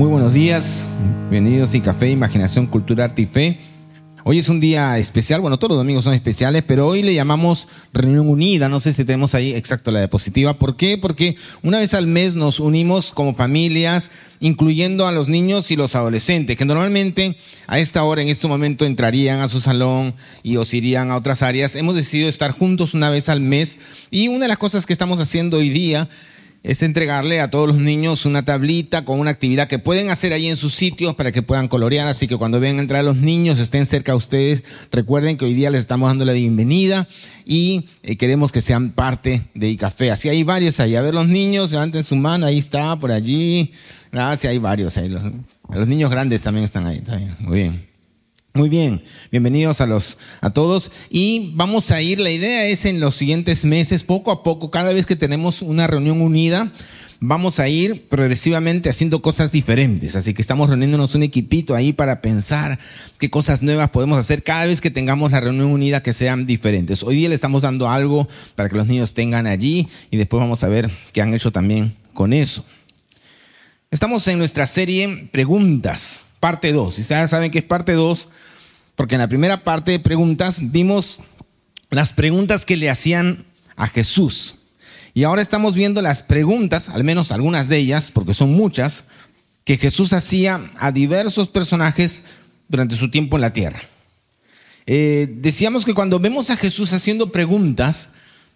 Muy buenos días, bienvenidos a Café, Imaginación, Cultura, Arte y Fe. Hoy es un día especial, bueno, todos los domingos son especiales, pero hoy le llamamos Reunión Unida, no sé si tenemos ahí exacto la diapositiva. ¿Por qué? Porque una vez al mes nos unimos como familias, incluyendo a los niños y los adolescentes, que normalmente a esta hora, en este momento, entrarían a su salón y os irían a otras áreas. Hemos decidido estar juntos una vez al mes y una de las cosas que estamos haciendo hoy día es entregarle a todos los niños una tablita con una actividad que pueden hacer ahí en sus sitios para que puedan colorear. Así que cuando vean entrar los niños, estén cerca de ustedes, recuerden que hoy día les estamos dando la bienvenida y eh, queremos que sean parte de ICAFE. Así hay varios ahí. A ver los niños, levanten su mano, ahí está, por allí. Gracias, hay varios ahí. Los niños grandes también están ahí. Muy bien. Muy bien, bienvenidos a los a todos y vamos a ir, la idea es en los siguientes meses, poco a poco, cada vez que tenemos una reunión unida, vamos a ir progresivamente haciendo cosas diferentes, así que estamos reuniéndonos un equipito ahí para pensar qué cosas nuevas podemos hacer cada vez que tengamos la reunión unida que sean diferentes. Hoy día le estamos dando algo para que los niños tengan allí y después vamos a ver qué han hecho también con eso. Estamos en nuestra serie Preguntas parte 2. Y ya saben que es parte 2, porque en la primera parte de preguntas vimos las preguntas que le hacían a Jesús. Y ahora estamos viendo las preguntas, al menos algunas de ellas, porque son muchas, que Jesús hacía a diversos personajes durante su tiempo en la tierra. Eh, decíamos que cuando vemos a Jesús haciendo preguntas,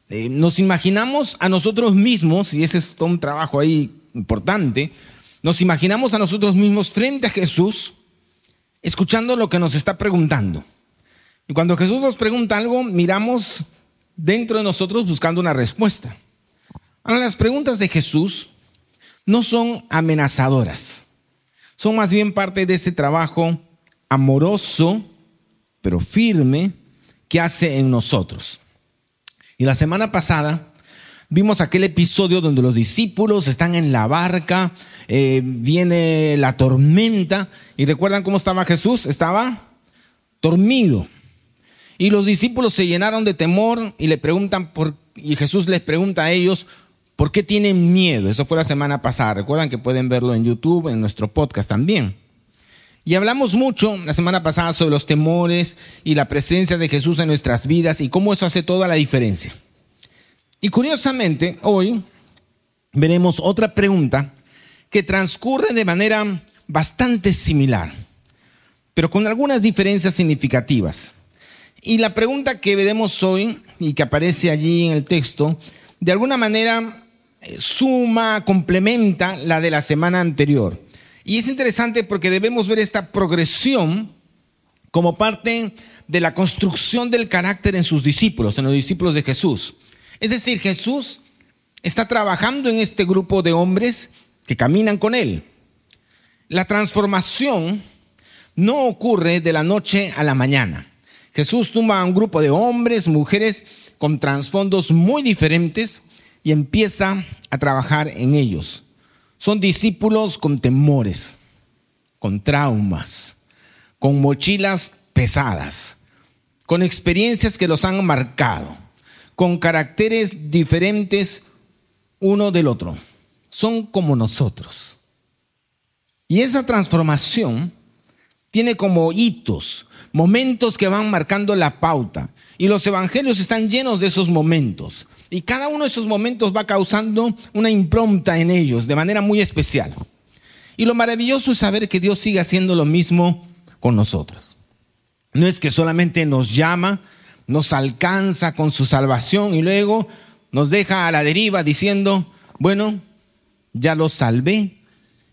eh, nos imaginamos a nosotros mismos, y ese es todo un trabajo ahí importante, nos imaginamos a nosotros mismos frente a Jesús, escuchando lo que nos está preguntando. Y cuando Jesús nos pregunta algo, miramos dentro de nosotros buscando una respuesta. Ahora, las preguntas de Jesús no son amenazadoras, son más bien parte de ese trabajo amoroso, pero firme, que hace en nosotros. Y la semana pasada Vimos aquel episodio donde los discípulos están en la barca, eh, viene la tormenta y recuerdan cómo estaba Jesús, estaba dormido. Y los discípulos se llenaron de temor y le preguntan por, y Jesús les pregunta a ellos, ¿por qué tienen miedo? Eso fue la semana pasada. Recuerdan que pueden verlo en YouTube, en nuestro podcast también. Y hablamos mucho la semana pasada sobre los temores y la presencia de Jesús en nuestras vidas y cómo eso hace toda la diferencia. Y curiosamente, hoy veremos otra pregunta que transcurre de manera bastante similar, pero con algunas diferencias significativas. Y la pregunta que veremos hoy y que aparece allí en el texto, de alguna manera eh, suma, complementa la de la semana anterior. Y es interesante porque debemos ver esta progresión como parte de la construcción del carácter en sus discípulos, en los discípulos de Jesús. Es decir, Jesús está trabajando en este grupo de hombres que caminan con Él. La transformación no ocurre de la noche a la mañana. Jesús toma a un grupo de hombres, mujeres con trasfondos muy diferentes y empieza a trabajar en ellos. Son discípulos con temores, con traumas, con mochilas pesadas, con experiencias que los han marcado con caracteres diferentes uno del otro. Son como nosotros. Y esa transformación tiene como hitos, momentos que van marcando la pauta. Y los evangelios están llenos de esos momentos. Y cada uno de esos momentos va causando una impronta en ellos de manera muy especial. Y lo maravilloso es saber que Dios sigue haciendo lo mismo con nosotros. No es que solamente nos llama nos alcanza con su salvación y luego nos deja a la deriva diciendo, bueno, ya los salvé,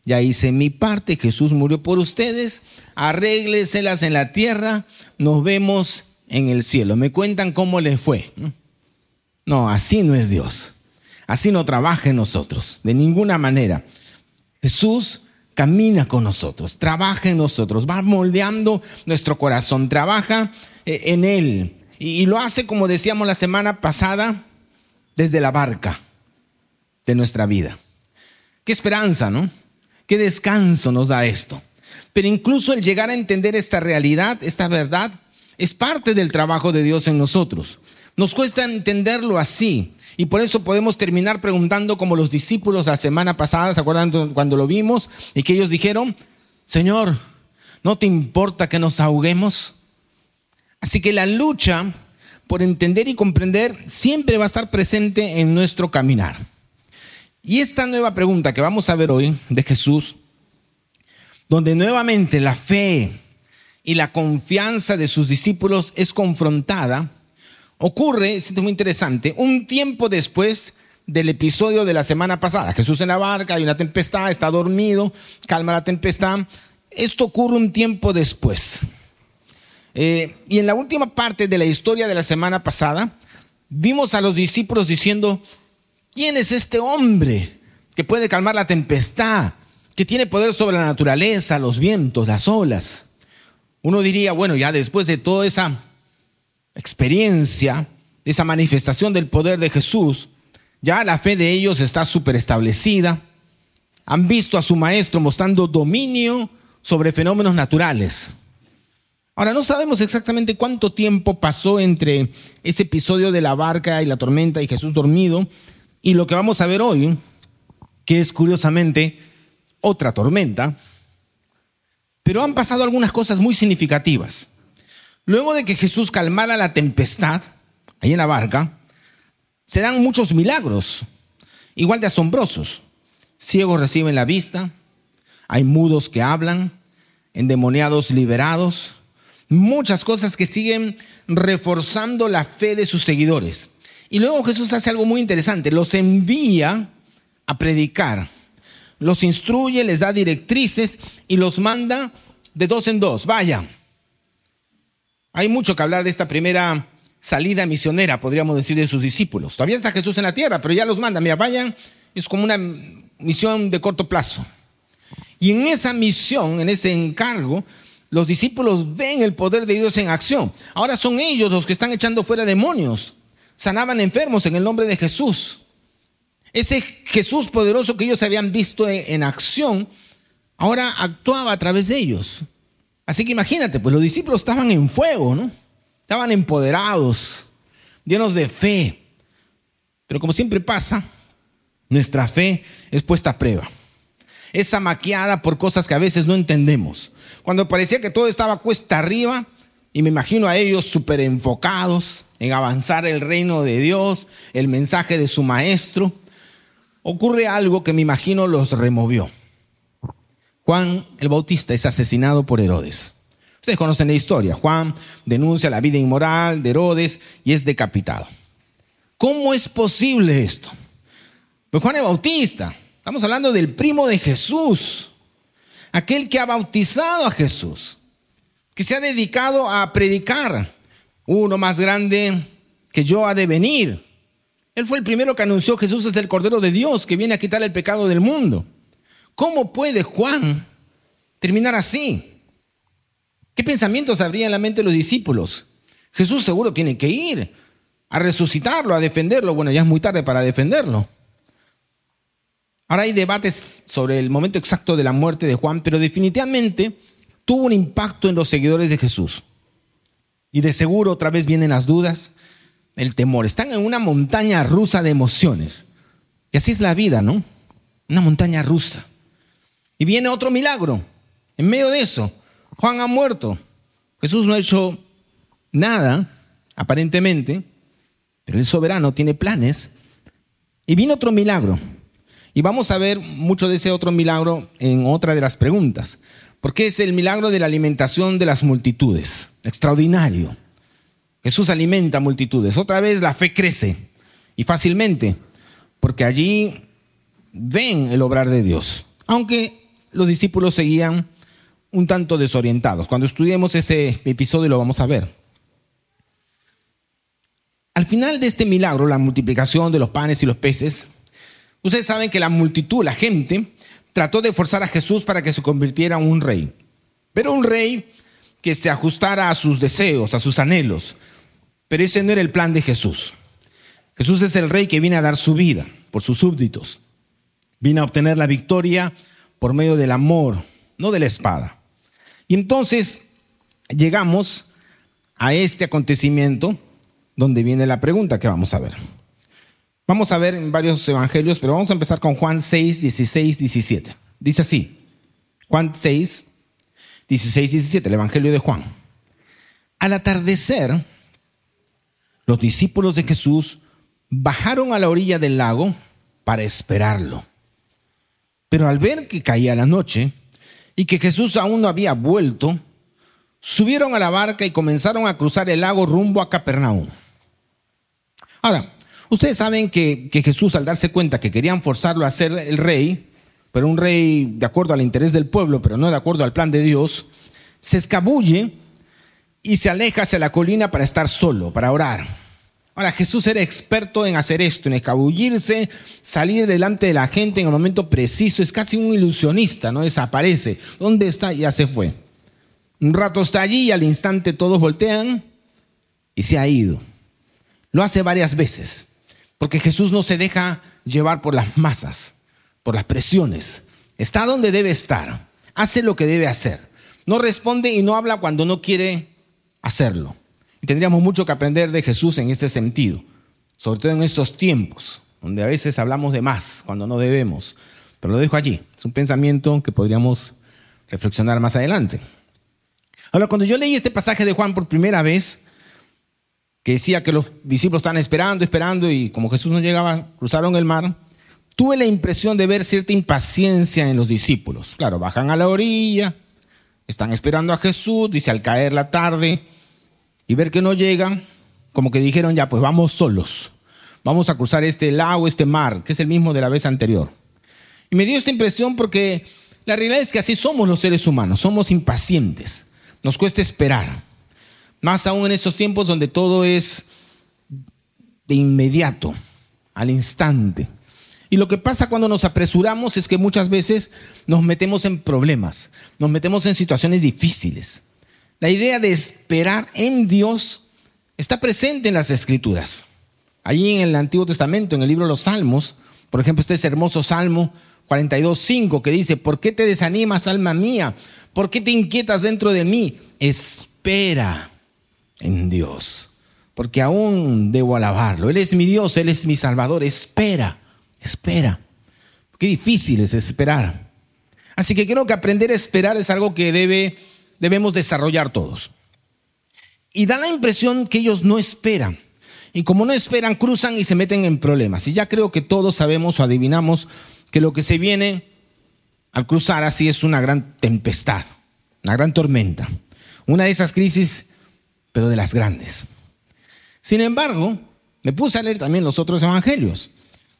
ya hice mi parte, Jesús murió por ustedes, arrégleselas en la tierra, nos vemos en el cielo. Me cuentan cómo les fue. No, así no es Dios. Así no trabaja en nosotros, de ninguna manera. Jesús camina con nosotros, trabaja en nosotros, va moldeando nuestro corazón, trabaja eh, en Él, y, lo hace, como decíamos la semana pasada, desde la barca de nuestra vida. Qué esperanza, ¿no? Qué descanso nos da esto. Pero incluso el llegar a entender esta realidad, esta verdad, Es parte del trabajo de Dios en nosotros. Nos cuesta entenderlo así. Y por eso podemos terminar preguntando como los discípulos la semana pasada, ¿se acuerdan cuando lo vimos? Y que ellos dijeron, Señor, ¿no te importa que nos ahoguemos? Así que la lucha por entender y comprender siempre va a estar presente en nuestro caminar. Y esta nueva pregunta que vamos a ver hoy de Jesús, donde nuevamente la fe y la confianza de sus discípulos es confrontada, ocurre, es muy interesante, un tiempo después del episodio de la semana pasada. Jesús en la barca, hay una tempestad, está dormido, calma la tempestad. Esto ocurre un tiempo después. Eh, y en la última parte de la historia de la semana pasada, vimos a los discípulos diciendo, ¿quién es este hombre que puede calmar la tempestad, que tiene poder sobre la naturaleza, los vientos, las olas? Uno diría, bueno, ya después de toda esa experiencia, esa manifestación del poder de Jesús, ya la fe de ellos está súper establecida. Han visto a su maestro mostrando dominio sobre fenómenos naturales. Ahora, no sabemos exactamente cuánto tiempo pasó entre ese episodio de la barca y la tormenta y Jesús dormido y lo que vamos a ver hoy, que es curiosamente otra tormenta, pero han pasado algunas cosas muy significativas. Luego de que Jesús calmara la tempestad, ahí en la barca, se dan muchos milagros, igual de asombrosos. Ciegos reciben la vista, hay mudos que hablan, endemoniados liberados, muchas cosas que siguen reforzando la fe de sus seguidores. Y luego Jesús hace algo muy interesante, los envía a predicar, los instruye, les da directrices y los manda de dos en dos. Vaya, hay mucho que hablar de esta primera salida misionera, podríamos decir, de sus discípulos. Todavía está Jesús en la tierra, pero ya los manda. Mira, vayan, es como una misión de corto plazo. Y en esa misión, en ese encargo, los discípulos ven el poder de Dios en acción. Ahora son ellos los que están echando fuera demonios. Sanaban enfermos en el nombre de Jesús. Ese Jesús poderoso que ellos habían visto en acción, ahora actuaba a través de ellos. Así que imagínate, pues los discípulos estaban en fuego, ¿no? Estaban empoderados, llenos de fe. Pero como siempre pasa, nuestra fe es puesta a prueba. Es maquiada por cosas que a veces no entendemos. Cuando parecía que todo estaba cuesta arriba, y me imagino a ellos súper enfocados en avanzar el reino de Dios, el mensaje de su maestro, ocurre algo que me imagino los removió. Juan el Bautista es asesinado por Herodes. Ustedes conocen la historia. Juan denuncia la vida inmoral de Herodes y es decapitado. ¿Cómo es posible esto? Pues Juan el Bautista, estamos hablando del primo de Jesús, aquel que ha bautizado a Jesús, que se ha dedicado a predicar. Uno más grande que yo ha de venir. Él fue el primero que anunció Jesús es el Cordero de Dios que viene a quitar el pecado del mundo. ¿Cómo puede Juan terminar así? ¿Qué pensamientos habría en la mente de los discípulos? Jesús seguro tiene que ir a resucitarlo, a defenderlo. Bueno, ya es muy tarde para defenderlo. Ahora hay debates sobre el momento exacto de la muerte de Juan, pero definitivamente tuvo un impacto en los seguidores de Jesús. Y de seguro otra vez vienen las dudas, el temor. Están en una montaña rusa de emociones. Y así es la vida, ¿no? Una montaña rusa. Y viene otro milagro. En medio de eso, Juan ha muerto. Jesús no ha hecho nada, aparentemente, pero el soberano tiene planes. Y viene otro milagro. Y vamos a ver mucho de ese otro milagro en otra de las preguntas. Porque es el milagro de la alimentación de las multitudes. Extraordinario. Jesús alimenta multitudes. Otra vez la fe crece. Y fácilmente. Porque allí ven el obrar de Dios. Aunque los discípulos seguían un tanto desorientados. Cuando estudiemos ese episodio lo vamos a ver. Al final de este milagro, la multiplicación de los panes y los peces, ustedes saben que la multitud, la gente, trató de forzar a Jesús para que se convirtiera en un rey. Pero un rey que se ajustara a sus deseos, a sus anhelos. Pero ese no era el plan de Jesús. Jesús es el rey que viene a dar su vida por sus súbditos. Viene a obtener la victoria por medio del amor, no de la espada. Y entonces llegamos a este acontecimiento donde viene la pregunta que vamos a ver. Vamos a ver en varios evangelios, pero vamos a empezar con Juan 6, 16, 17. Dice así, Juan 6, 16, 17, el Evangelio de Juan. Al atardecer, los discípulos de Jesús bajaron a la orilla del lago para esperarlo. Pero al ver que caía la noche y que Jesús aún no había vuelto, subieron a la barca y comenzaron a cruzar el lago rumbo a Capernaum. Ahora, ustedes saben que, Jesús al darse cuenta que querían forzarlo a ser el rey, pero un rey de acuerdo al interés del pueblo, pero no de acuerdo al plan de Dios, se escabulle y se aleja hacia la colina para estar solo, para orar. Ahora, Jesús era experto en hacer esto, en escabullirse, salir delante de la gente en el momento preciso. Es casi un ilusionista, ¿no? Desaparece. ¿Dónde está? Ya se fue. Un rato está allí y al instante todos voltean y se ha ido. Lo hace varias veces, porque Jesús no se deja llevar por las masas, por las presiones. Está donde debe estar, hace lo que debe hacer. No responde y no habla cuando no quiere hacerlo. Y tendríamos mucho que aprender de Jesús en este sentido, sobre todo en estos tiempos, donde a veces hablamos de más cuando no debemos. Pero lo dejo allí, es un pensamiento que podríamos reflexionar más adelante. Ahora, cuando yo leí este pasaje de Juan por primera vez, que decía que los discípulos estaban esperando, esperando, y como Jesús no llegaba, cruzaron el mar, tuve la impresión de ver cierta impaciencia en los discípulos. Claro, bajan a la orilla, están esperando a Jesús, dice al caer la tarde, y ver que no llegan, como que dijeron ya, pues vamos solos, vamos a cruzar este lago, este mar, que es el mismo de la vez anterior. Y me dio esta impresión porque la realidad es que así somos los seres humanos, somos impacientes, nos cuesta esperar. Más aún en esos tiempos donde todo es de inmediato, al instante. Y lo que pasa cuando nos apresuramos es que muchas veces nos metemos en problemas, nos metemos en situaciones difíciles. La idea de esperar en Dios está presente en las escrituras. Allí en el Antiguo Testamento, en el libro de los Salmos, por ejemplo, este es hermoso Salmo 42.5 que dice, ¿por qué te desanimas, alma mía? ¿Por qué te inquietas dentro de mí? Espera en Dios, porque aún debo alabarlo. Él es mi Dios, Él es mi Salvador. Espera, espera. Qué difícil es esperar. Así que creo que aprender a esperar es algo que debe, debemos desarrollar todos. Y da la impresión que ellos no esperan. Y como no esperan, cruzan y se meten en problemas. Y ya creo que todos sabemos o adivinamos que lo que se viene al cruzar así es una gran tempestad, una gran tormenta. Una de esas crisis pero de las grandes. Sin embargo, me puse a leer también los otros evangelios,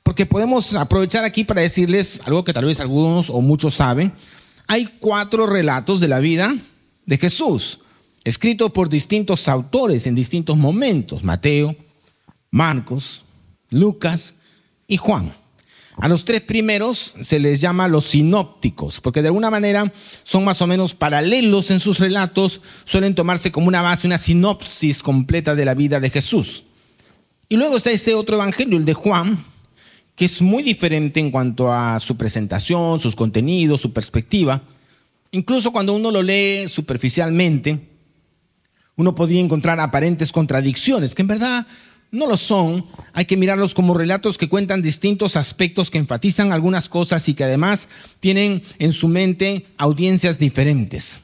porque podemos aprovechar aquí para decirles algo que tal vez algunos o muchos saben. Hay cuatro relatos de la vida de Jesús, escritos por distintos autores en distintos momentos, Mateo, Marcos, Lucas y Juan. A los tres primeros se les llama los sinópticos, porque de alguna manera son más o menos paralelos en sus relatos, suelen tomarse como una base, una sinopsis completa de la vida de Jesús. Y luego está este otro evangelio, el de Juan, que es muy diferente en cuanto a su presentación, sus contenidos, su perspectiva. Incluso cuando uno lo lee superficialmente, uno podría encontrar aparentes contradicciones, que en verdad no lo son, hay que mirarlos como relatos que cuentan distintos aspectos que enfatizan algunas cosas y que además tienen en su mente audiencias diferentes.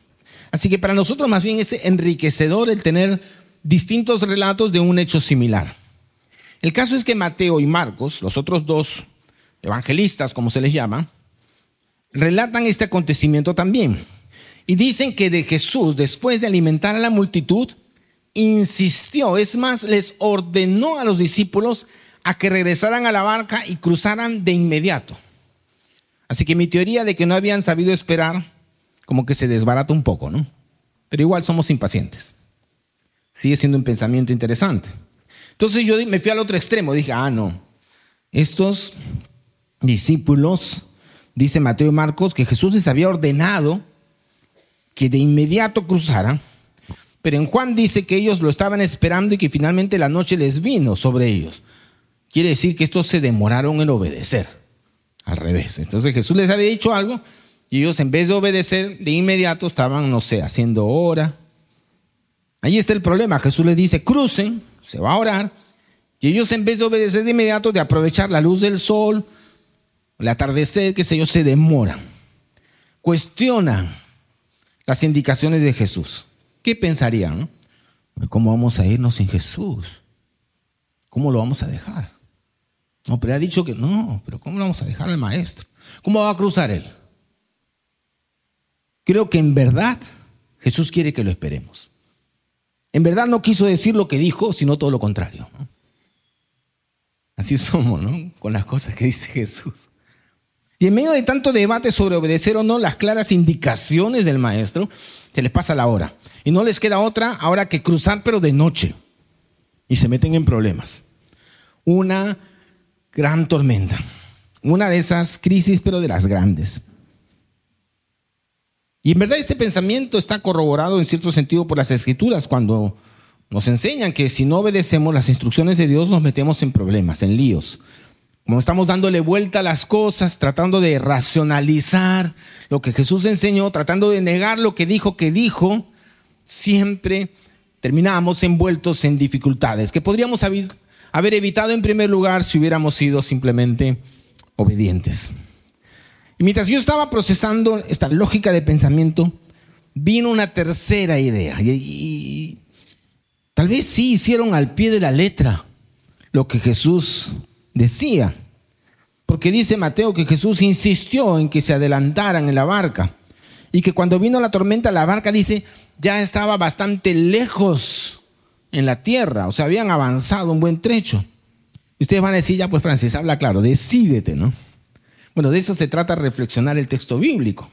Así que para nosotros más bien es enriquecedor el tener distintos relatos de un hecho similar. El caso es que Mateo y Marcos, los otros dos evangelistas, como se les llama, relatan este acontecimiento también. Y dicen que de Jesús, después de alimentar a la multitud, insistió, es más, les ordenó a los discípulos a que regresaran a la barca y cruzaran de inmediato. Así que mi teoría de que no habían sabido esperar, como que se desbarata un poco, ¿no? Pero igual somos impacientes. Sigue siendo un pensamiento interesante. Entonces yo me fui al otro extremo, dije, ah, no, estos discípulos, dice Mateo y Marcos, que Jesús les había ordenado que de inmediato cruzaran pero en Juan dice que ellos lo estaban esperando y que finalmente la noche les vino sobre ellos. Quiere decir que estos se demoraron en obedecer. Al revés. Entonces Jesús les había dicho algo y ellos en vez de obedecer de inmediato estaban, no sé, haciendo hora, Ahí está el problema. Jesús le dice, crucen, se va a orar, y ellos en vez de obedecer de inmediato, de aprovechar la luz del sol, el atardecer, qué sé yo, se demoran. Cuestionan las indicaciones de Jesús. ¿Qué pensarían? ¿Cómo vamos a irnos sin Jesús? ¿Cómo lo vamos a dejar? No, pero ha dicho que no, pero ¿cómo lo vamos a dejar al maestro? ¿Cómo va a cruzar él? Creo que en verdad Jesús quiere que lo esperemos. En verdad no quiso decir lo que dijo, sino todo lo contrario. Así somos, ¿no? Con las cosas que dice Jesús. Y en medio de tanto debate sobre obedecer o no las claras indicaciones del maestro, se les pasa la hora. Y no les queda otra ahora que cruzar, pero de noche. Y se meten en problemas. Una gran tormenta. Una de esas crisis, pero de las grandes. Y en verdad este pensamiento está corroborado en cierto sentido por las escrituras cuando nos enseñan que si no obedecemos las instrucciones de Dios nos metemos en problemas, en líos. Como estamos dándole vuelta a las cosas, tratando de racionalizar lo que Jesús enseñó, tratando de negar lo que dijo que dijo, siempre terminamos envueltos en dificultades que podríamos haber evitado en primer lugar si hubiéramos sido simplemente obedientes. Y mientras yo estaba procesando esta lógica de pensamiento, vino una tercera idea. Y, tal vez sí hicieron al pie de la letra lo que Jesús decía. Porque dice Mateo que Jesús insistió en que se adelantaran en la barca. Y que cuando vino la tormenta, la barca dice, ya estaba bastante lejos en la tierra. O sea, habían avanzado un buen trecho. Y ustedes van a decir, ya pues Francis, habla claro, decídete, ¿no? Bueno, de eso se trata reflexionar el texto bíblico,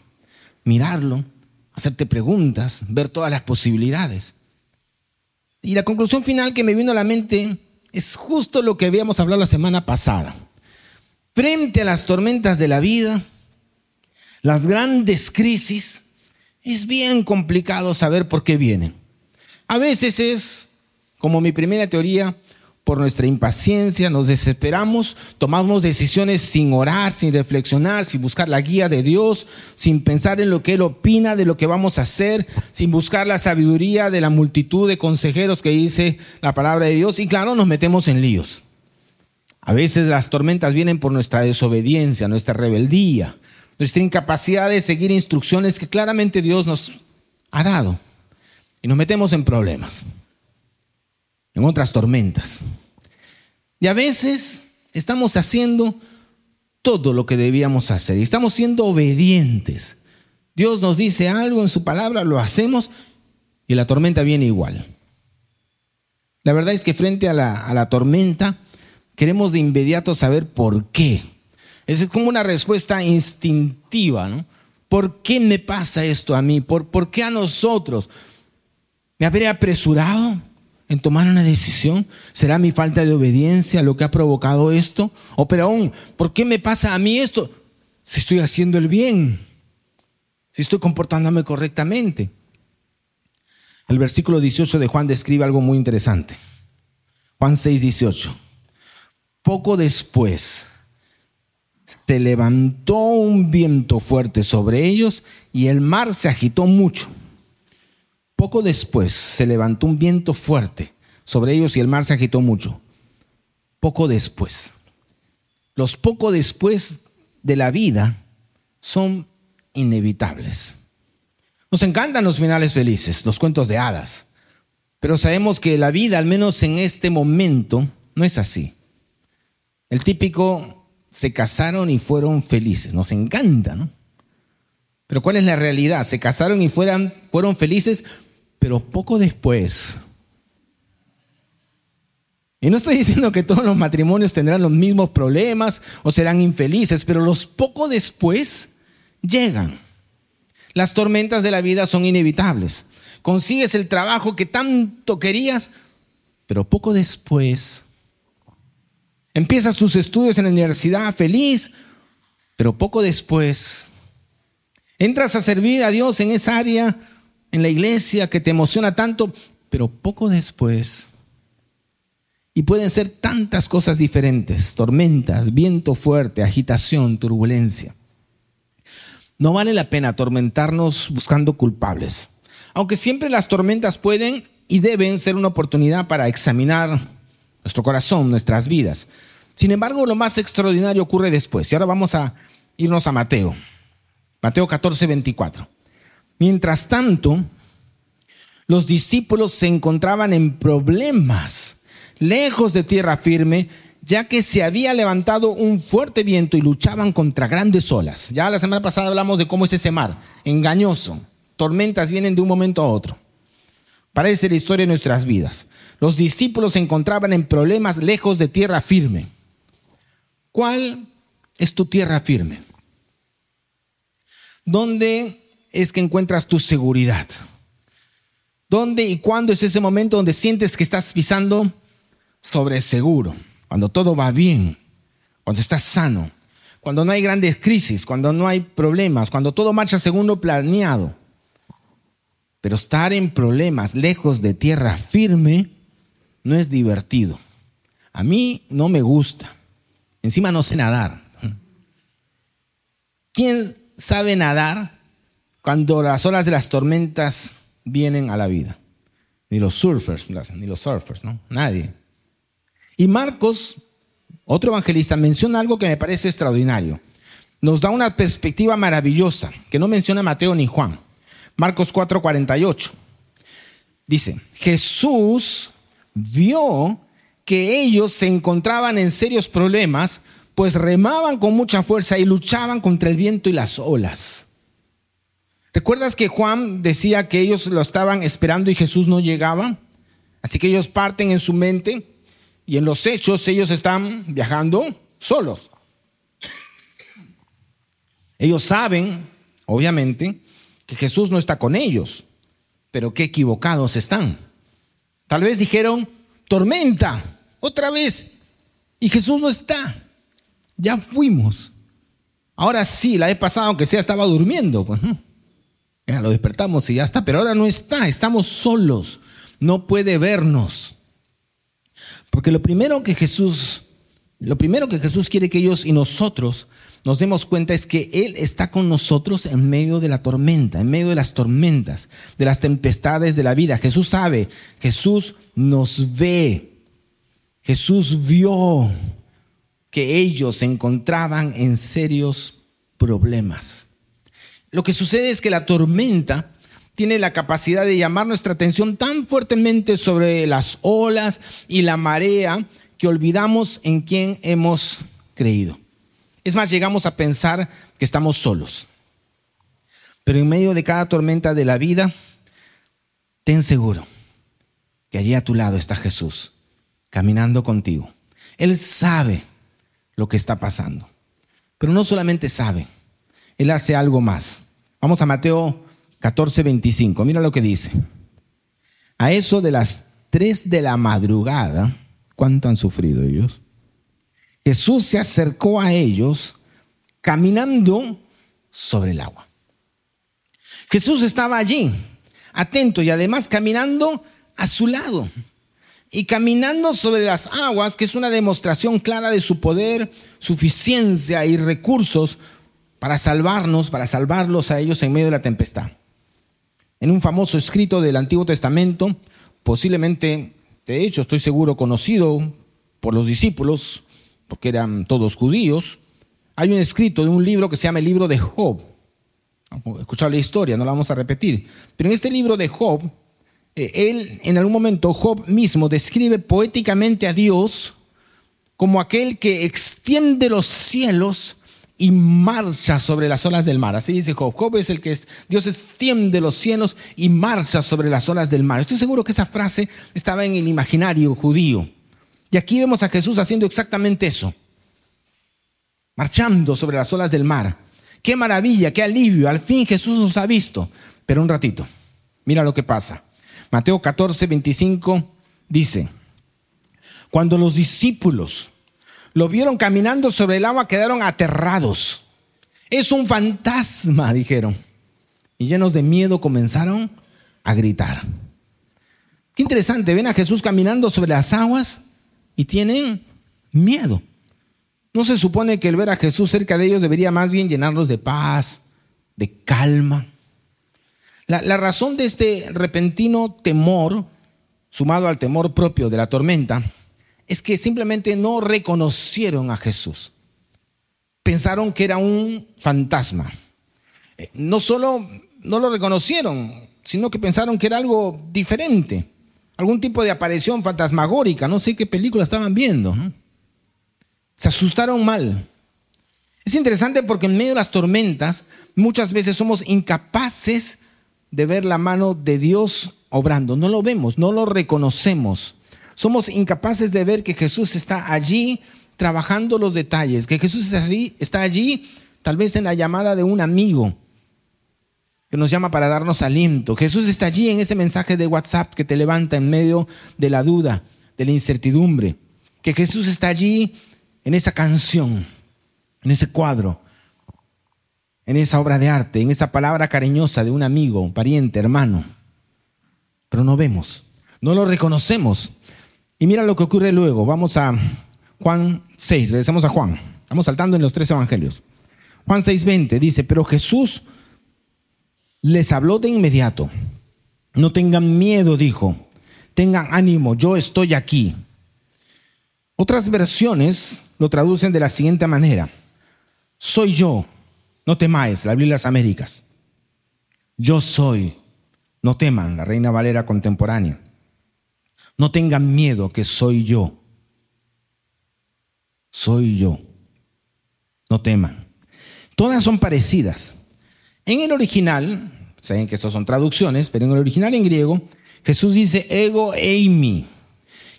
mirarlo, hacerte preguntas, ver todas las posibilidades. Y la conclusión final que me vino a la mente es justo lo que habíamos hablado la semana pasada. Frente a las tormentas de la vida, las grandes crisis, es bien complicado saber por qué vienen. A veces es, como mi primera teoría, por nuestra impaciencia, nos desesperamos, tomamos decisiones sin orar, sin reflexionar, sin buscar la guía de Dios, sin pensar en lo que Él opina de lo que vamos a hacer, sin buscar la sabiduría de la multitud de consejeros que dice la palabra de Dios. Y claro, nos metemos en líos. A veces las tormentas vienen por nuestra desobediencia, nuestra rebeldía, nuestra incapacidad de seguir instrucciones que claramente Dios nos ha dado. Y nos metemos en problemas en otras tormentas. Y a veces estamos haciendo todo lo que debíamos hacer y estamos siendo obedientes. Dios nos dice algo en su palabra, lo hacemos y la tormenta viene igual. La verdad es que frente a la, a la tormenta queremos de inmediato saber por qué. Es como una respuesta instintiva, ¿no? ¿Por qué me pasa esto a mí? ¿Por, por qué a nosotros? ¿Me habré apresurado? En tomar una decisión? ¿Será mi falta de obediencia lo que ha provocado esto? O pero aún, ¿por qué me pasa a mí esto? Si estoy haciendo el bien, si estoy comportándome correctamente. El versículo 18 de Juan describe algo muy interesante. Juan 6, 18. Poco después se levantó un viento fuerte sobre ellos y el mar se agitó mucho. Poco después se levantó un viento fuerte sobre ellos y el mar se agitó mucho. Poco después. Los poco después de la vida son inevitables. Nos encantan los finales felices, los cuentos de hadas, pero sabemos que la vida, al menos en este momento, no es así. El típico se casaron y fueron felices, nos encanta, ¿no? Pero ¿cuál es la realidad? Se casaron y fueron, fueron felices pero poco después, y no estoy diciendo que todos los matrimonios tendrán los mismos problemas o serán infelices, pero los poco después llegan. Las tormentas de la vida son inevitables. Consigues el trabajo que tanto querías, pero poco después empiezas tus estudios en la universidad feliz, pero poco después entras a servir a Dios en esa área en la iglesia que te emociona tanto, pero poco después. Y pueden ser tantas cosas diferentes, tormentas, viento fuerte, agitación, turbulencia. No vale la pena atormentarnos buscando culpables. Aunque siempre las tormentas pueden y deben ser una oportunidad para examinar nuestro corazón, nuestras vidas. Sin embargo, lo más extraordinario ocurre después. Y ahora vamos a irnos a Mateo. Mateo 14, 24. Mientras tanto, los discípulos se encontraban en problemas, lejos de tierra firme, ya que se había levantado un fuerte viento y luchaban contra grandes olas. Ya la semana pasada hablamos de cómo es ese mar, engañoso. Tormentas vienen de un momento a otro. Parece la historia de nuestras vidas. Los discípulos se encontraban en problemas lejos de tierra firme. ¿Cuál es tu tierra firme? ¿Dónde es que encuentras tu seguridad? ¿Dónde y cuándo es ese momento donde sientes que estás pisando sobre seguro? Cuando todo va bien, cuando estás sano, cuando no hay grandes crisis, cuando no hay problemas, cuando todo marcha según lo planeado. Pero estar en problemas lejos de tierra firme no es divertido. A mí no me gusta. Encima no sé nadar. ¿Quién sabe nadar cuando las olas de las tormentas vienen a la vida? Ni los surfers, ni los surfers, ¿no? Nadie. Y Marcos, otro evangelista, menciona algo que me parece extraordinario. Nos da una perspectiva maravillosa que no menciona Mateo ni Juan. Marcos 4:48. Dice, Jesús vio que ellos se encontraban en serios problemas, pues remaban con mucha fuerza y luchaban contra el viento y las olas. ¿Recuerdas que Juan decía que ellos lo estaban esperando y Jesús no llegaba? Así que ellos parten en su mente y en los hechos ellos están viajando solos. Ellos saben, obviamente, que Jesús no está con ellos, pero qué equivocados están. Tal vez dijeron, tormenta, otra vez, y Jesús no está. Ya fuimos. Ahora sí, la he pasado, aunque sea estaba durmiendo, pues Lo despertamos y ya está, pero ahora no está, estamos solos, no puede vernos. Porque lo primero que Jesús, lo primero que Jesús quiere que ellos y nosotros nos demos cuenta es que Él está con nosotros en medio de la tormenta, en medio de las tormentas, de las tempestades de la vida. Jesús sabe, Jesús nos ve, Jesús vio que ellos se encontraban en serios problemas. Lo que sucede es que la tormenta tiene la capacidad de llamar nuestra atención tan fuertemente sobre las olas y la marea que olvidamos en quién hemos creído. Es más, llegamos a pensar que estamos solos. Pero en medio de cada tormenta de la vida, ten seguro que allí a tu lado está Jesús, caminando contigo. Él sabe lo que está pasando. Pero no solamente sabe, Él hace algo más. Vamos a Mateo 14, 25. Mira lo que dice. A eso de las 3 de la madrugada, ¿cuánto han sufrido ellos? Jesús se acercó a ellos caminando sobre el agua. Jesús estaba allí, atento y además caminando a su lado. Y caminando sobre las aguas, que es una demostración clara de su poder, suficiencia y recursos para salvarnos, para salvarlos a ellos en medio de la tempestad. En un famoso escrito del Antiguo Testamento, posiblemente, de hecho, estoy seguro, conocido por los discípulos, porque eran todos judíos, hay un escrito de un libro que se llama el libro de Job. Escuchado la historia, no la vamos a repetir. Pero en este libro de Job, eh, él en algún momento, Job mismo, describe poéticamente a Dios como aquel que extiende los cielos y marcha sobre las olas del mar. Así dice Job. Job es el que Dios extiende los cielos y marcha sobre las olas del mar. Estoy seguro que esa frase estaba en el imaginario judío. Y aquí vemos a Jesús haciendo exactamente eso, marchando sobre las olas del mar. Qué maravilla, qué alivio, al fin Jesús nos ha visto. Pero un ratito, mira lo que pasa. Mateo 14, 25 dice, cuando los discípulos lo vieron caminando sobre el agua, quedaron aterrados. Es un fantasma, dijeron. Y llenos de miedo comenzaron a gritar. Qué interesante, ven a Jesús caminando sobre las aguas y tienen miedo. ¿No se supone que el ver a Jesús cerca de ellos debería más bien llenarlos de paz, de calma? La, razón de este repentino temor sumado al temor propio de la tormenta, es que simplemente no reconocieron a Jesús. Pensaron que era un fantasma. Eh, no solo no lo reconocieron, sino que pensaron que era algo diferente, algún tipo de aparición fantasmagórica, no sé qué película estaban viendo. Se asustaron mal. Es interesante porque en medio de las tormentas muchas veces somos incapaces de ver la mano de Dios obrando. No lo vemos, no lo reconocemos. Somos incapaces de ver que Jesús está allí trabajando los detalles, que Jesús está allí, está allí tal vez en la llamada de un amigo que nos llama para darnos aliento. Jesús está allí en ese mensaje de WhatsApp que te levanta en medio de la duda, de la incertidumbre. Que Jesús está allí en esa canción, en ese cuadro, en esa obra de arte, en esa palabra cariñosa de un amigo, pariente, hermano. Pero no vemos, no lo reconocemos. Y mira lo que ocurre luego. Vamos a Juan 6, regresamos a Juan. Estamos saltando en los tres evangelios. Juan 6:20 dice, pero Jesús les habló de inmediato. No tengan miedo, dijo. Tengan ánimo, yo estoy aquí. Otras versiones lo traducen de la siguiente manera. Soy yo, no temáis, la Biblia de las Américas. Yo soy, no teman, la Reina Valera contemporánea. No tengan miedo que soy yo. Soy yo. No teman. Todas son parecidas. En el original, saben que estas son traducciones, pero en el original en griego, Jesús dice ego eimi.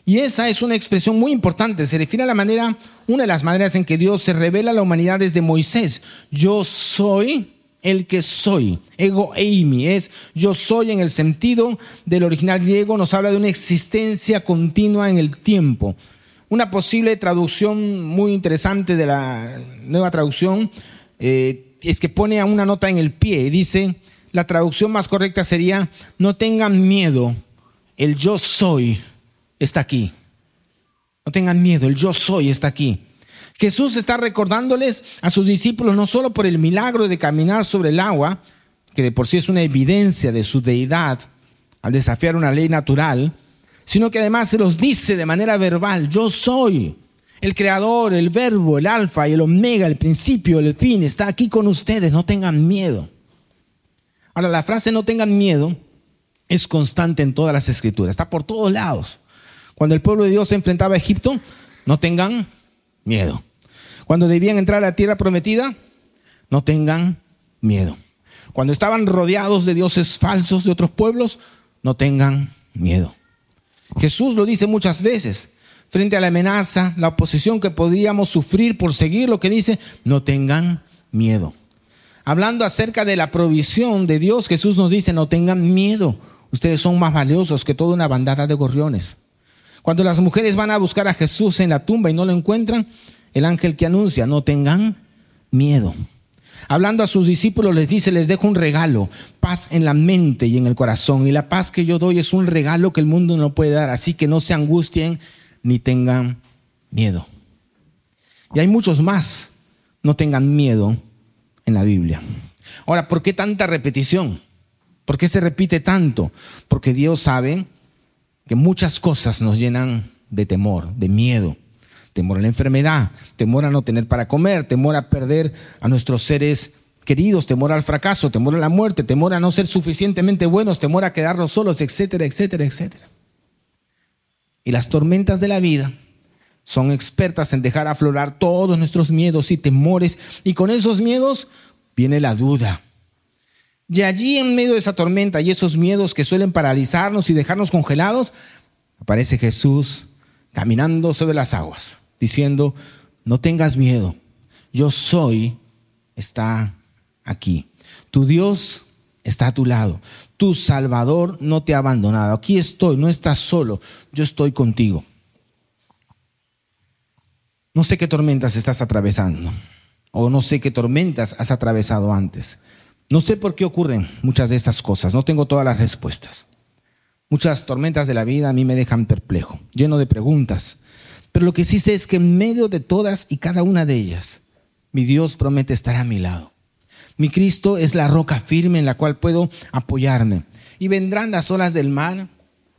Y esa es una expresión muy importante, se refiere a la manera, una de las maneras en que Dios se revela a la humanidad desde Moisés. Yo soy el que soy. Ego eimi es yo soy en el sentido del original griego, nos habla de una existencia continua en el tiempo. Una posible traducción muy interesante de la nueva traducción eh, es que pone a una nota en el pie y dice, la traducción más correcta sería, no tengan miedo, el yo soy está aquí. No tengan miedo, el yo soy está aquí. Jesús está recordándoles a sus discípulos no solo por el milagro de caminar sobre el agua, que de por sí es una evidencia de su deidad al desafiar una ley natural, sino que además se los dice de manera verbal, yo soy el creador, el verbo, el alfa y el omega, el principio, el fin, está aquí con ustedes, no tengan miedo. Ahora, la frase no tengan miedo es constante en todas las escrituras, está por todos lados. Cuando el pueblo de Dios se enfrentaba a Egipto, no tengan miedo. Cuando debían entrar a la tierra prometida, no tengan miedo. Cuando estaban rodeados de dioses falsos de otros pueblos, no tengan miedo. Jesús lo dice muchas veces frente a la amenaza, la oposición que podríamos sufrir por seguir lo que dice, no tengan miedo. Hablando acerca de la provisión de Dios, Jesús nos dice, no tengan miedo. Ustedes son más valiosos que toda una bandada de gorriones. Cuando las mujeres van a buscar a Jesús en la tumba y no lo encuentran, el ángel que anuncia, no tengan miedo. Hablando a sus discípulos les dice, les dejo un regalo, paz en la mente y en el corazón. Y la paz que yo doy es un regalo que el mundo no puede dar, así que no se angustien ni tengan miedo. Y hay muchos más, no tengan miedo en la Biblia. Ahora, ¿por qué tanta repetición? ¿Por qué se repite tanto? Porque Dios sabe que muchas cosas nos llenan de temor, de miedo. Temor a la enfermedad, temor a no tener para comer, temor a perder a nuestros seres queridos, temor al fracaso, temor a la muerte, temor a no ser suficientemente buenos, temor a quedarnos solos, etcétera, etcétera, etcétera. Y las tormentas de la vida son expertas en dejar aflorar todos nuestros miedos y temores, y con esos miedos viene la duda, y allí en medio de esa tormenta y esos miedos que suelen paralizarnos y dejarnos congelados, aparece Jesús caminando sobre las aguas, diciendo, no tengas miedo, yo soy, está aquí. Tu Dios está a tu lado, tu Salvador no te ha abandonado, aquí estoy, no estás solo, yo estoy contigo. No sé qué tormentas estás atravesando, o no sé qué tormentas has atravesado antes. No sé por qué ocurren muchas de estas cosas, no tengo todas las respuestas. Muchas tormentas de la vida a mí me dejan perplejo, lleno de preguntas. Pero lo que sí sé es que en medio de todas y cada una de ellas, mi Dios promete estar a mi lado. Mi Cristo es la roca firme en la cual puedo apoyarme. Y vendrán las olas del mar,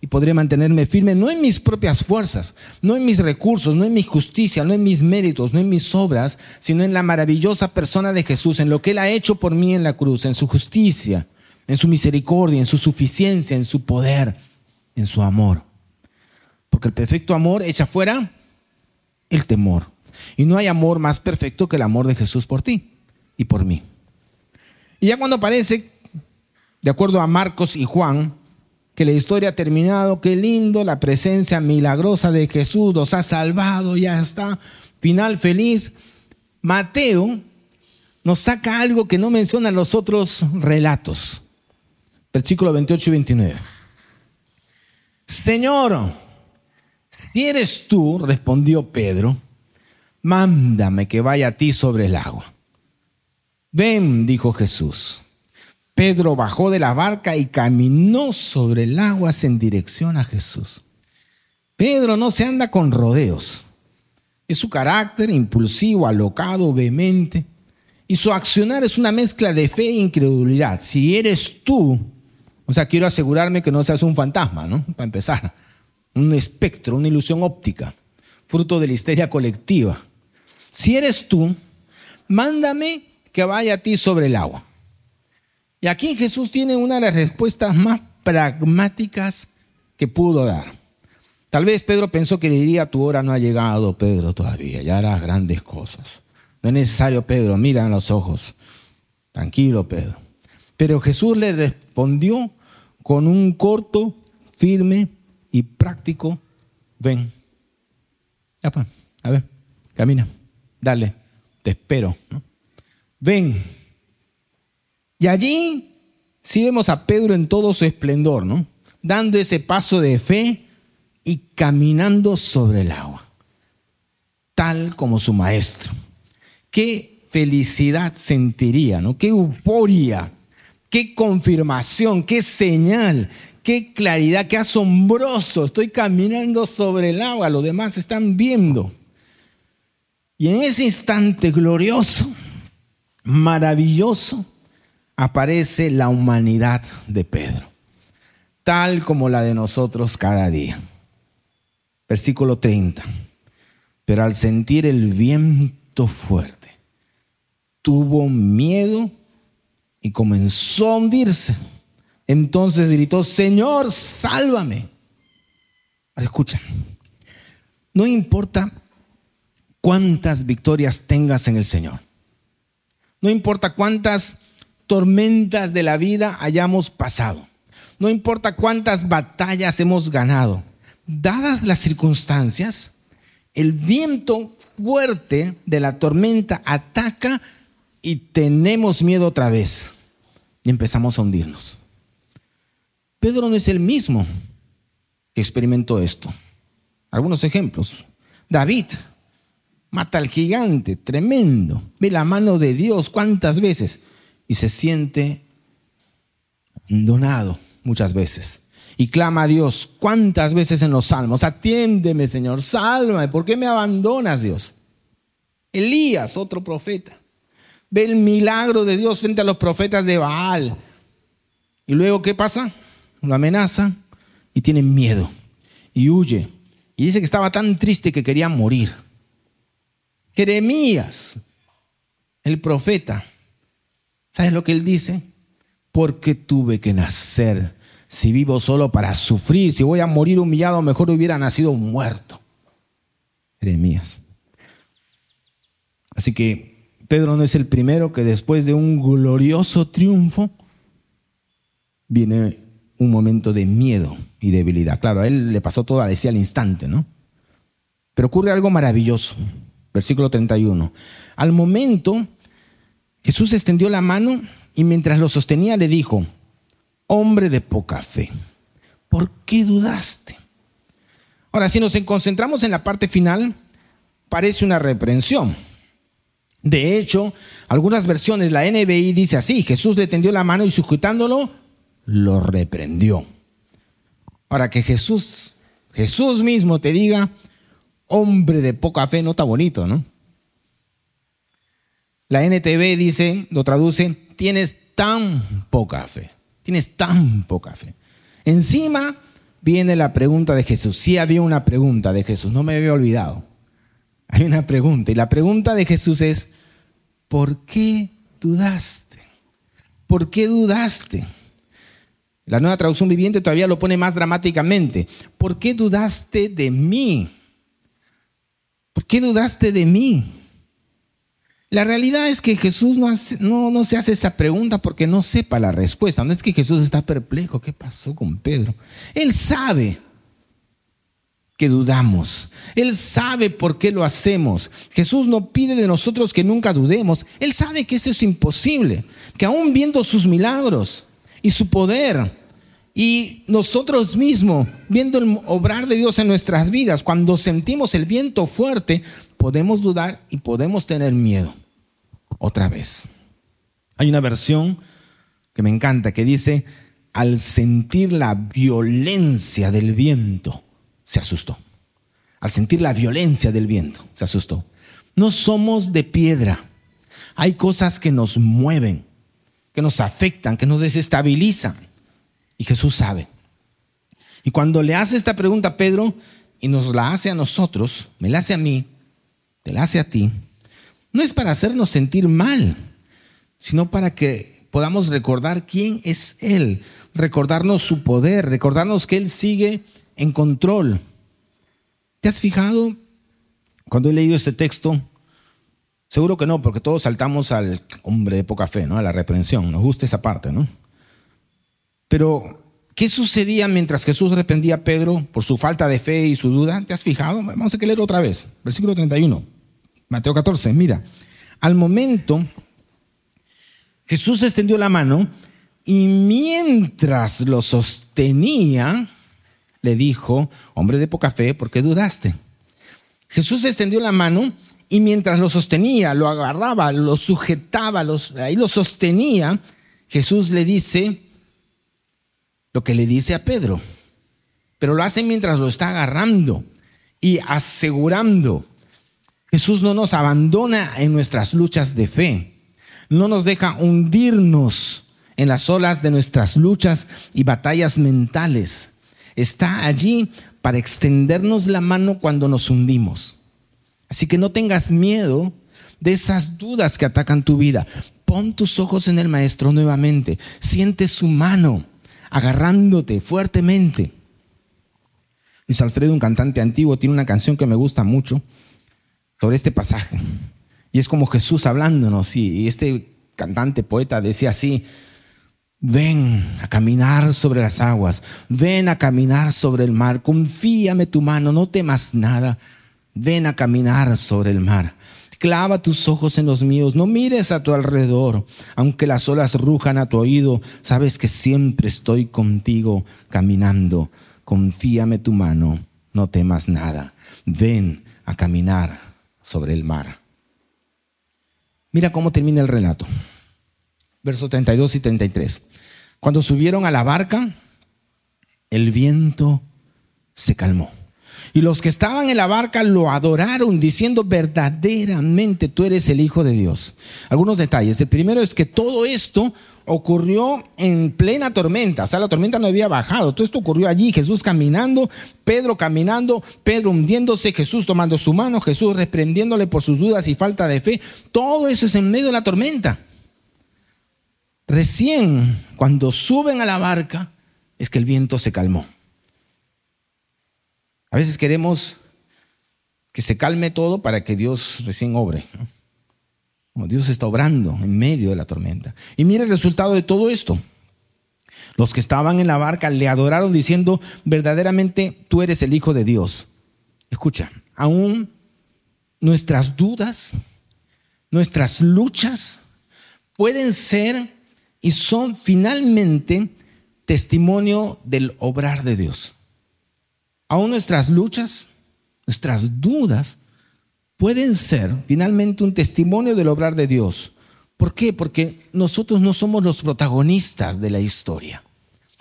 y podré mantenerme firme no en mis propias fuerzas, no en mis recursos, no en mi justicia, no en mis méritos, no en mis obras, sino en la maravillosa persona de Jesús, en lo que Él ha hecho por mí en la cruz, en su justicia, en su misericordia, en su suficiencia, en su poder, en su amor. Porque el perfecto amor echa fuera el temor. Y no hay amor más perfecto que el amor de Jesús por ti y por mí. Y ya cuando parece, de acuerdo a Marcos y Juan, que la historia ha terminado, qué lindo, la presencia milagrosa de Jesús los ha salvado, ya está, final feliz. Mateo nos saca algo que no menciona los otros relatos. Versículo 28 y 29. Señor, si eres tú, respondió Pedro, mándame que vaya a ti sobre el agua. Ven, dijo Jesús. Pedro bajó de la barca y caminó sobre el agua en dirección a Jesús. Pedro no se anda con rodeos. Es su carácter impulsivo, alocado, vehemente. Y su accionar es una mezcla de fe e incredulidad. Si eres tú, o sea, quiero asegurarme que no seas un fantasma, ¿no? Para empezar. Un espectro, una ilusión óptica, fruto de la histeria colectiva. Si eres tú, mándame que vaya a ti sobre el agua. Y aquí Jesús tiene una de las respuestas más pragmáticas que pudo dar. Tal vez Pedro pensó que le diría, tu hora no ha llegado, Pedro, todavía, ya harás grandes cosas. No es necesario, Pedro, mira en los ojos. Tranquilo, Pedro. Pero Jesús le respondió con un corto, firme y práctico, ven. Ya pues, a ver, camina, dale, te espero. Ven. Y allí sí vemos a Pedro en todo su esplendor, ¿no? Dando ese paso de fe y caminando sobre el agua, tal como su maestro. Qué felicidad sentiría, ¿no? Qué euforia qué confirmación, qué señal, qué claridad, qué asombroso. Estoy caminando sobre el agua, los demás están viendo. Y en ese instante glorioso, maravilloso, aparece la humanidad de Pedro, tal como la de nosotros cada día. Versículo 30. Pero al sentir el viento fuerte, tuvo miedo y comenzó a hundirse. Entonces gritó, Señor, sálvame. escucha, no importa cuántas victorias tengas en el Señor. No importa cuántas tormentas de la vida hayamos pasado. No importa cuántas batallas hemos ganado. Dadas las circunstancias, el viento fuerte de la tormenta ataca y tenemos miedo otra vez y empezamos a hundirnos. Pedro no es el mismo que experimentó esto. Algunos ejemplos. David mata al gigante, tremendo. Ve la mano de Dios cuántas veces y se siente abandonado muchas veces. Y clama a Dios cuántas veces en los salmos, atiéndeme Señor, sálvame, ¿por qué me abandonas Dios? Elías, otro profeta ve el milagro de Dios frente a los profetas de Baal. Y luego, ¿qué pasa? Lo amenaza y tiene miedo y huye. Y dice que estaba tan triste que quería morir. Jeremías, el profeta, ¿sabes lo que él dice? Porque tuve que nacer. Si vivo solo para sufrir, si voy a morir humillado, mejor hubiera nacido muerto. Jeremías. Así que Pedro no es el primero que después de un glorioso triunfo viene un momento de miedo y debilidad. Claro, a él le pasó todo decía al instante, ¿no? Pero ocurre algo maravilloso. Versículo 31. Al momento, Jesús extendió la mano y mientras lo sostenía le dijo, hombre de poca fe, ¿por qué dudaste? Ahora, si nos concentramos en la parte final, parece una reprensión. De hecho, algunas versiones, la NBI dice así, Jesús le tendió la mano y sujetándolo, lo reprendió. Para que Jesús, Jesús mismo te diga, hombre de poca fe, no está bonito, ¿no? La NTV dice, lo traduce, tienes tan poca fe, tienes tan poca fe. Encima viene la pregunta de Jesús. Sí había una pregunta de Jesús, no me había olvidado. Hay una pregunta y la pregunta de Jesús es, ¿por qué dudaste? ¿Por qué dudaste? La nueva traducción viviente todavía lo pone más dramáticamente. ¿Por qué dudaste de mí? ¿Por qué dudaste de mí? La realidad es que Jesús no, no, no, se hace esa pregunta porque no sepa la respuesta. No es que Jesús está perplejo. ¿Qué pasó con Pedro? Él sabe que dudamos. Él sabe por qué lo hacemos. Jesús no pide de nosotros que nunca dudemos. Él sabe que eso es imposible. Que aún viendo sus milagros y su poder y nosotros mismos viendo el obrar de Dios en nuestras vidas, cuando sentimos el viento fuerte, podemos dudar y podemos tener miedo. Otra vez. Hay una versión que me encanta que dice, al sentir la violencia del viento, se asustó. Al sentir la violencia del viento, se asustó. No somos de piedra. Hay cosas que nos mueven, que nos afectan, que nos desestabilizan. Y Jesús sabe. Y cuando le hace esta pregunta a Pedro y nos la hace a nosotros, me la hace a mí, te la hace a ti, no es para hacernos sentir mal, sino para que podamos recordar quién es Él, recordarnos su poder, recordarnos que Él sigue en control. ¿Te has fijado cuando he leído este texto? Seguro que no, porque todos saltamos al hombre de poca fe, ¿no? A la reprensión. Nos gusta esa parte, ¿no? Pero, ¿qué sucedía mientras Jesús reprendía a Pedro por su falta de fe y su duda? ¿Te has fijado? Vamos a leer otra vez. Versículo 31. Mateo 14. Mira, al momento Jesús extendió la mano y mientras lo sostenía, le dijo, hombre de poca fe, ¿por qué dudaste? Jesús extendió la mano y mientras lo sostenía, lo agarraba, lo sujetaba, ahí lo sostenía, Jesús le dice, lo que le dice a Pedro. Pero lo hace mientras lo está agarrando y asegurando. Jesús no nos abandona en nuestras luchas de fe. No nos deja hundirnos en las olas de nuestras luchas y batallas mentales. Está allí para extendernos la mano cuando nos hundimos. Así que no tengas miedo de esas dudas que atacan tu vida. Pon tus ojos en el Maestro nuevamente. Siente su mano agarrándote fuertemente. Luis Alfredo, un cantante antiguo, tiene una canción que me gusta mucho sobre este pasaje. Y es como Jesús hablándonos. Y este cantante, poeta, decía así, ven a caminar sobre las aguas, ven a caminar sobre el mar, confíame tu mano, no temas nada, ven a caminar sobre el mar. Clava tus ojos en los míos, no mires a tu alrededor. Aunque las olas rujan a tu oído, sabes que siempre estoy contigo caminando. Confíame tu mano, no temas nada. Ven a caminar sobre el mar. Mira cómo termina el relato. Versos 32 y 33. Cuando subieron a la barca, el viento se calmó. Y los que estaban en la barca lo adoraron diciendo verdaderamente tú eres el Hijo de Dios. Algunos detalles. El primero es que todo esto ocurrió en plena tormenta, o sea, la tormenta no había bajado, todo esto ocurrió allí, Jesús caminando, Pedro caminando, Pedro hundiéndose, Jesús tomando su mano, Jesús reprendiéndole por sus dudas y falta de fe, todo eso es en medio de la tormenta. Recién cuando suben a la barca es que el viento se calmó. A veces queremos que se calme todo para que Dios recién obre. Dios está obrando en medio de la tormenta. Y mire el resultado de todo esto. Los que estaban en la barca le adoraron diciendo, verdaderamente tú eres el Hijo de Dios. Escucha, aún nuestras dudas, nuestras luchas pueden ser y son finalmente testimonio del obrar de Dios. Aún nuestras luchas, nuestras dudas, pueden ser finalmente un testimonio del obrar de Dios. ¿Por qué? Porque nosotros no somos los protagonistas de la historia.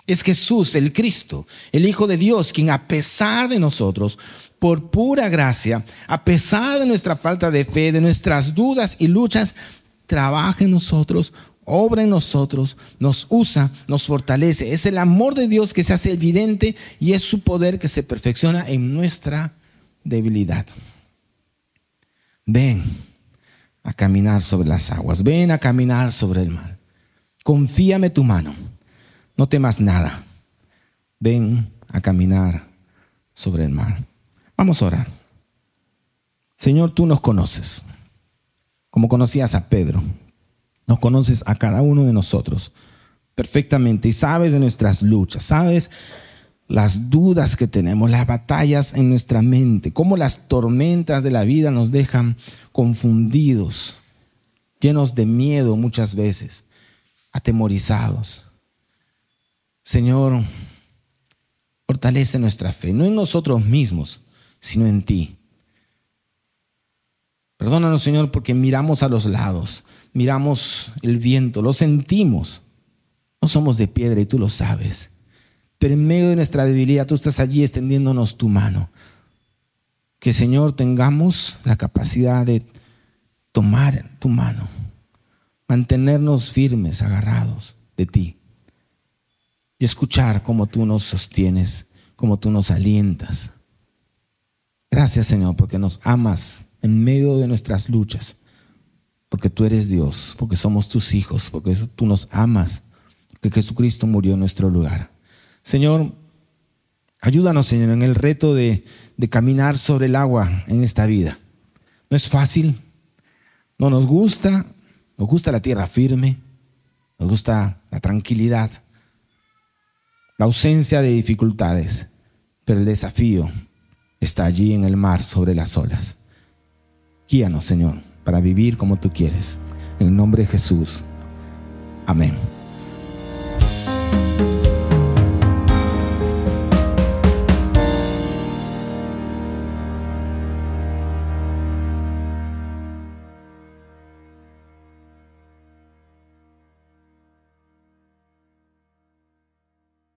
Es Jesús, el Cristo, el Hijo de Dios, quien a pesar de nosotros, por pura gracia, a pesar de nuestra falta de fe, de nuestras dudas y luchas, trabaja en nosotros obra en nosotros, nos usa, nos fortalece. Es el amor de Dios que se hace evidente y es su poder que se perfecciona en nuestra debilidad. Ven a caminar sobre las aguas, ven a caminar sobre el mar. Confíame tu mano, no temas nada. Ven a caminar sobre el mar. Vamos a orar. Señor, tú nos conoces, como conocías a Pedro. Nos conoces a cada uno de nosotros perfectamente y sabes de nuestras luchas, sabes las dudas que tenemos, las batallas en nuestra mente, cómo las tormentas de la vida nos dejan confundidos, llenos de miedo muchas veces, atemorizados. Señor, fortalece nuestra fe, no en nosotros mismos, sino en ti. Perdónanos, Señor, porque miramos a los lados, miramos el viento, lo sentimos. No somos de piedra y tú lo sabes. Pero en medio de nuestra debilidad tú estás allí extendiéndonos tu mano. Que Señor tengamos la capacidad de tomar tu mano, mantenernos firmes, agarrados de ti y escuchar cómo tú nos sostienes, cómo tú nos alientas. Gracias Señor porque nos amas en medio de nuestras luchas, porque tú eres Dios, porque somos tus hijos, porque tú nos amas, que Jesucristo murió en nuestro lugar. Señor, ayúdanos, Señor, en el reto de, de caminar sobre el agua en esta vida. No es fácil, no nos gusta, nos gusta la tierra firme, nos gusta la tranquilidad, la ausencia de dificultades, pero el desafío está allí en el mar sobre las olas. Guíanos, Señor, para vivir como tú quieres. En el nombre de Jesús. Amén.